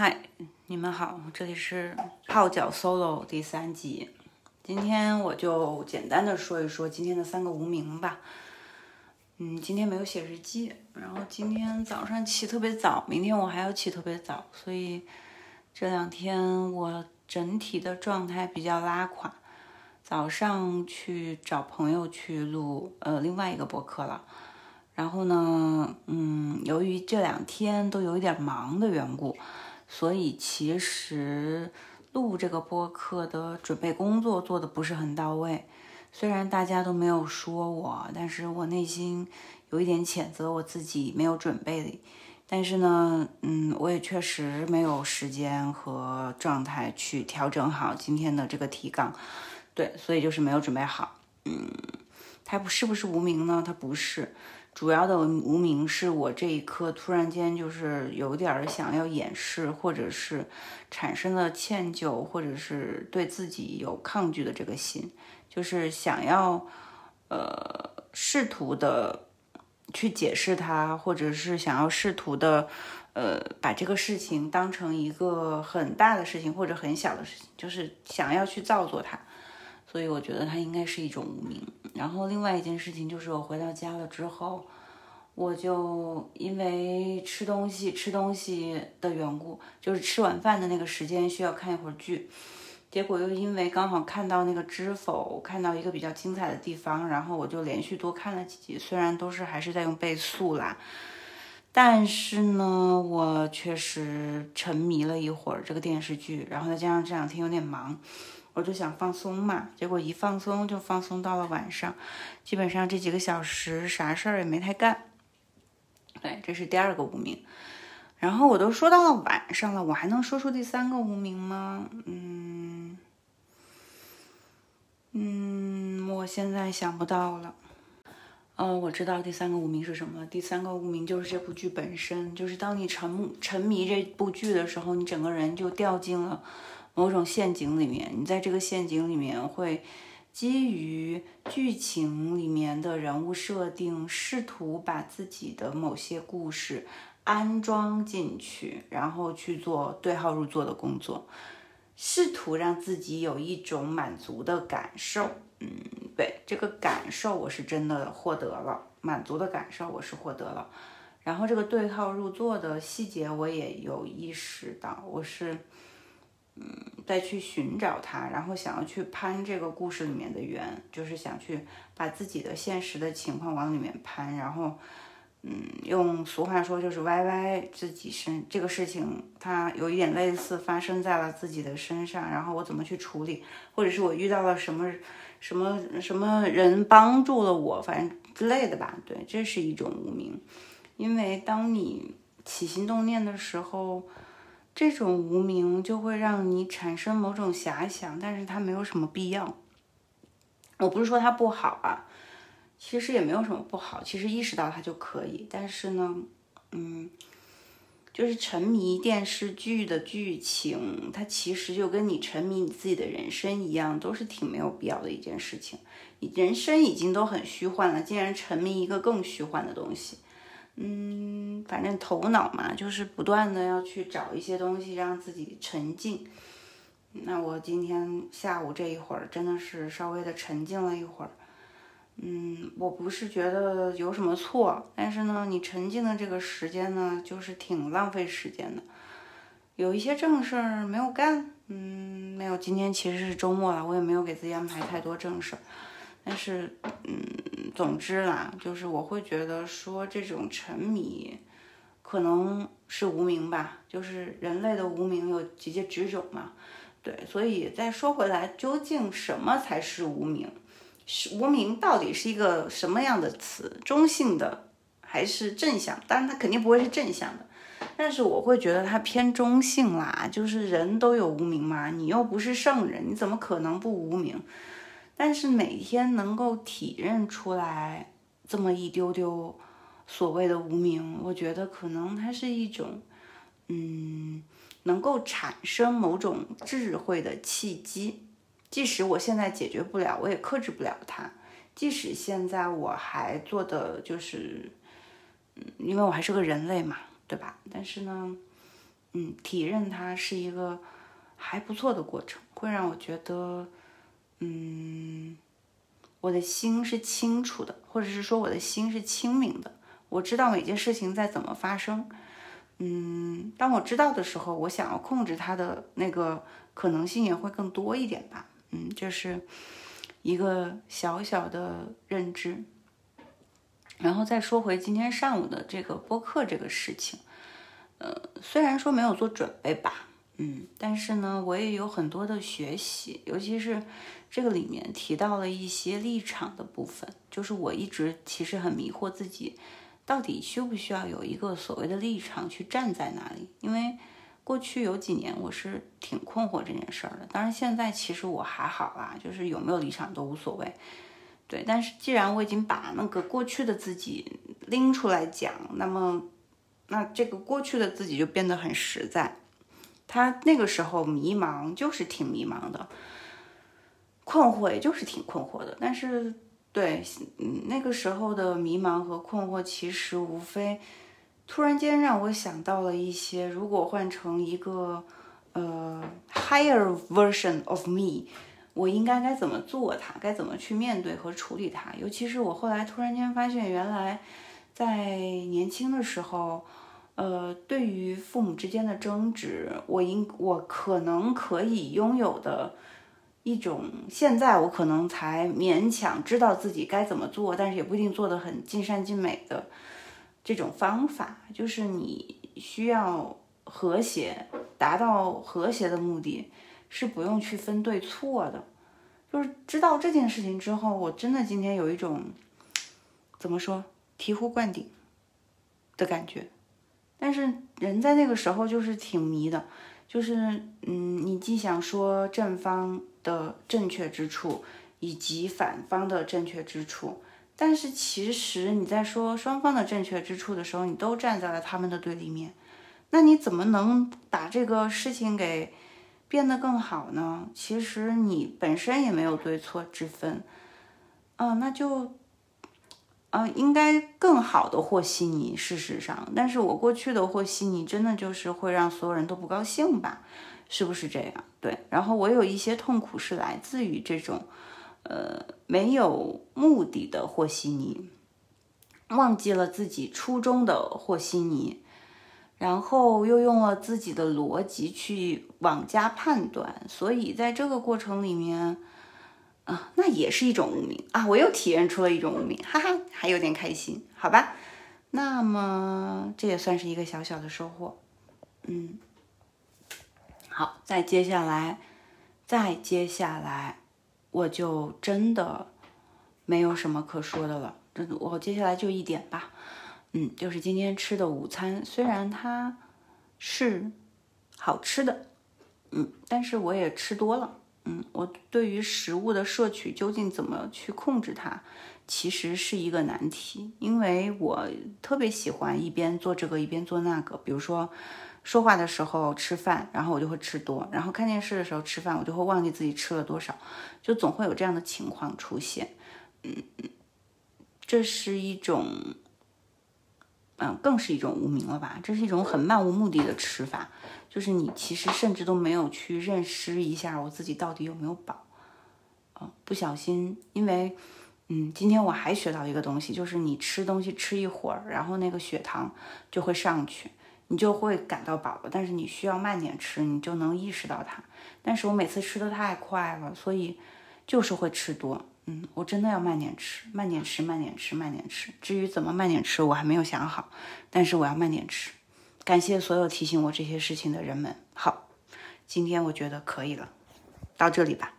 嗨，你们好，这里是泡脚 solo 第三集。今天我就简单的说一说今天的三个无名吧。嗯，今天没有写日记，然后今天早上起特别早，明天我还要起特别早，所以这两天我整体的状态比较拉垮。早上去找朋友去录呃另外一个博客了，然后呢，嗯，由于这两天都有一点忙的缘故。所以其实录这个播客的准备工作做的不是很到位，虽然大家都没有说我，但是我内心有一点谴责我自己没有准备。但是呢，嗯，我也确实没有时间和状态去调整好今天的这个提纲，对，所以就是没有准备好。嗯，他不是不是无名呢？他不是。主要的无名是我这一刻突然间就是有点想要掩饰，或者是产生了歉疚，或者是对自己有抗拒的这个心，就是想要呃试图的去解释它，或者是想要试图的呃把这个事情当成一个很大的事情或者很小的事情，就是想要去造作它。所以我觉得它应该是一种无名。然后另外一件事情就是我回到家了之后，我就因为吃东西吃东西的缘故，就是吃晚饭的那个时间需要看一会儿剧，结果又因为刚好看到那个知否，看到一个比较精彩的地方，然后我就连续多看了几集。虽然都是还是在用倍速啦，但是呢，我确实沉迷了一会儿这个电视剧，然后再加上这两天有点忙。我就想放松嘛，结果一放松就放松到了晚上，基本上这几个小时啥事儿也没太干。对，这是第二个无名。然后我都说到了晚上了，我还能说出第三个无名吗？嗯嗯，我现在想不到了。哦，我知道第三个无名是什么。第三个无名就是这部剧本身，就是当你沉沉迷这部剧的时候，你整个人就掉进了。某种陷阱里面，你在这个陷阱里面会基于剧情里面的人物设定，试图把自己的某些故事安装进去，然后去做对号入座的工作，试图让自己有一种满足的感受。嗯，对，这个感受我是真的获得了，满足的感受我是获得了。然后这个对号入座的细节我也有意识到，我是。嗯，再去寻找它，然后想要去攀这个故事里面的缘，就是想去把自己的现实的情况往里面攀，然后，嗯，用俗话说就是歪歪自己身这个事情，它有一点类似发生在了自己的身上，然后我怎么去处理，或者是我遇到了什么什么什么人帮助了我，反正之类的吧。对，这是一种无名，因为当你起心动念的时候。这种无名就会让你产生某种遐想，但是它没有什么必要。我不是说它不好啊，其实也没有什么不好，其实意识到它就可以。但是呢，嗯，就是沉迷电视剧的剧情，它其实就跟你沉迷你自己的人生一样，都是挺没有必要的一件事情。你人生已经都很虚幻了，竟然沉迷一个更虚幻的东西。嗯，反正头脑嘛，就是不断的要去找一些东西让自己沉静。那我今天下午这一会儿真的是稍微的沉静了一会儿。嗯，我不是觉得有什么错，但是呢，你沉静的这个时间呢，就是挺浪费时间的。有一些正事儿没有干，嗯，没有。今天其实是周末了，我也没有给自己安排太多正事儿。但是，嗯，总之啦，就是我会觉得说这种沉迷可能是无名吧，就是人类的无名有几几几种嘛，对，所以再说回来，究竟什么才是无名？是无名到底是一个什么样的词？中性的还是正向？当然它肯定不会是正向的，但是我会觉得它偏中性啦，就是人都有无名嘛，你又不是圣人，你怎么可能不无名？但是每天能够体认出来这么一丢丢所谓的无名，我觉得可能它是一种，嗯，能够产生某种智慧的契机。即使我现在解决不了，我也克制不了它。即使现在我还做的就是，嗯，因为我还是个人类嘛，对吧？但是呢，嗯，体认它是一个还不错的过程，会让我觉得，嗯，我的心是清楚的，或者是说我的心是清明的。我知道每件事情在怎么发生，嗯，当我知道的时候，我想要控制它的那个可能性也会更多一点吧。嗯，这是一个小小的认知。然后再说回今天上午的这个播客这个事情，呃，虽然说没有做准备吧，嗯，但是呢，我也有很多的学习，尤其是这个里面提到了一些立场的部分，就是我一直其实很迷惑自己，到底需不需要有一个所谓的立场去站在哪里？因为过去有几年我是挺困惑这件事儿的，当然现在其实我还好啦，就是有没有立场都无所谓。对，但是既然我已经把那个过去的自己拎出来讲，那么，那这个过去的自己就变得很实在。他那个时候迷茫，就是挺迷茫的；困惑，也就是挺困惑的。但是，对，那个时候的迷茫和困惑，其实无非突然间让我想到了一些，如果换成一个呃 higher version of me。我应该该怎么做它？该怎么去面对和处理它？尤其是我后来突然间发现，原来在年轻的时候，呃，对于父母之间的争执，我应我可能可以拥有的一种，现在我可能才勉强知道自己该怎么做，但是也不一定做得很尽善尽美的这种方法，就是你需要和谐，达到和谐的目的。是不用去分对错的，就是知道这件事情之后，我真的今天有一种怎么说醍醐灌顶的感觉。但是人在那个时候就是挺迷的，就是嗯，你既想说正方的正确之处，以及反方的正确之处，但是其实你在说双方的正确之处的时候，你都站在了他们的对立面，那你怎么能把这个事情给？变得更好呢？其实你本身也没有对错之分，嗯，那就，嗯，应该更好的和稀泥。事实上，但是我过去的和稀泥真的就是会让所有人都不高兴吧？是不是这样？对。然后我有一些痛苦是来自于这种，呃，没有目的的和稀泥，忘记了自己初衷的和稀泥。然后又用了自己的逻辑去往加判断，所以在这个过程里面，啊，那也是一种无名啊！我又体验出了一种无名，哈哈，还有点开心，好吧？那么这也算是一个小小的收获，嗯。好，再接下来，再接下来，我就真的没有什么可说的了，真的，我接下来就一点吧。嗯，就是今天吃的午餐，虽然它是好吃的，嗯，但是我也吃多了。嗯，我对于食物的摄取究竟怎么去控制它，其实是一个难题。因为我特别喜欢一边做这个一边做那个，比如说说话的时候吃饭，然后我就会吃多；然后看电视的时候吃饭，我就会忘记自己吃了多少，就总会有这样的情况出现。嗯，这是一种。嗯，更是一种无名了吧？这是一种很漫无目的的吃法，就是你其实甚至都没有去认识一下我自己到底有没有饱。嗯，不小心，因为，嗯，今天我还学到一个东西，就是你吃东西吃一会儿，然后那个血糖就会上去，你就会感到饱了。但是你需要慢点吃，你就能意识到它。但是我每次吃的太快了，所以就是会吃多。嗯，我真的要慢点吃，慢点吃，慢点吃，慢点吃。至于怎么慢点吃，我还没有想好，但是我要慢点吃。感谢所有提醒我这些事情的人们。好，今天我觉得可以了，到这里吧。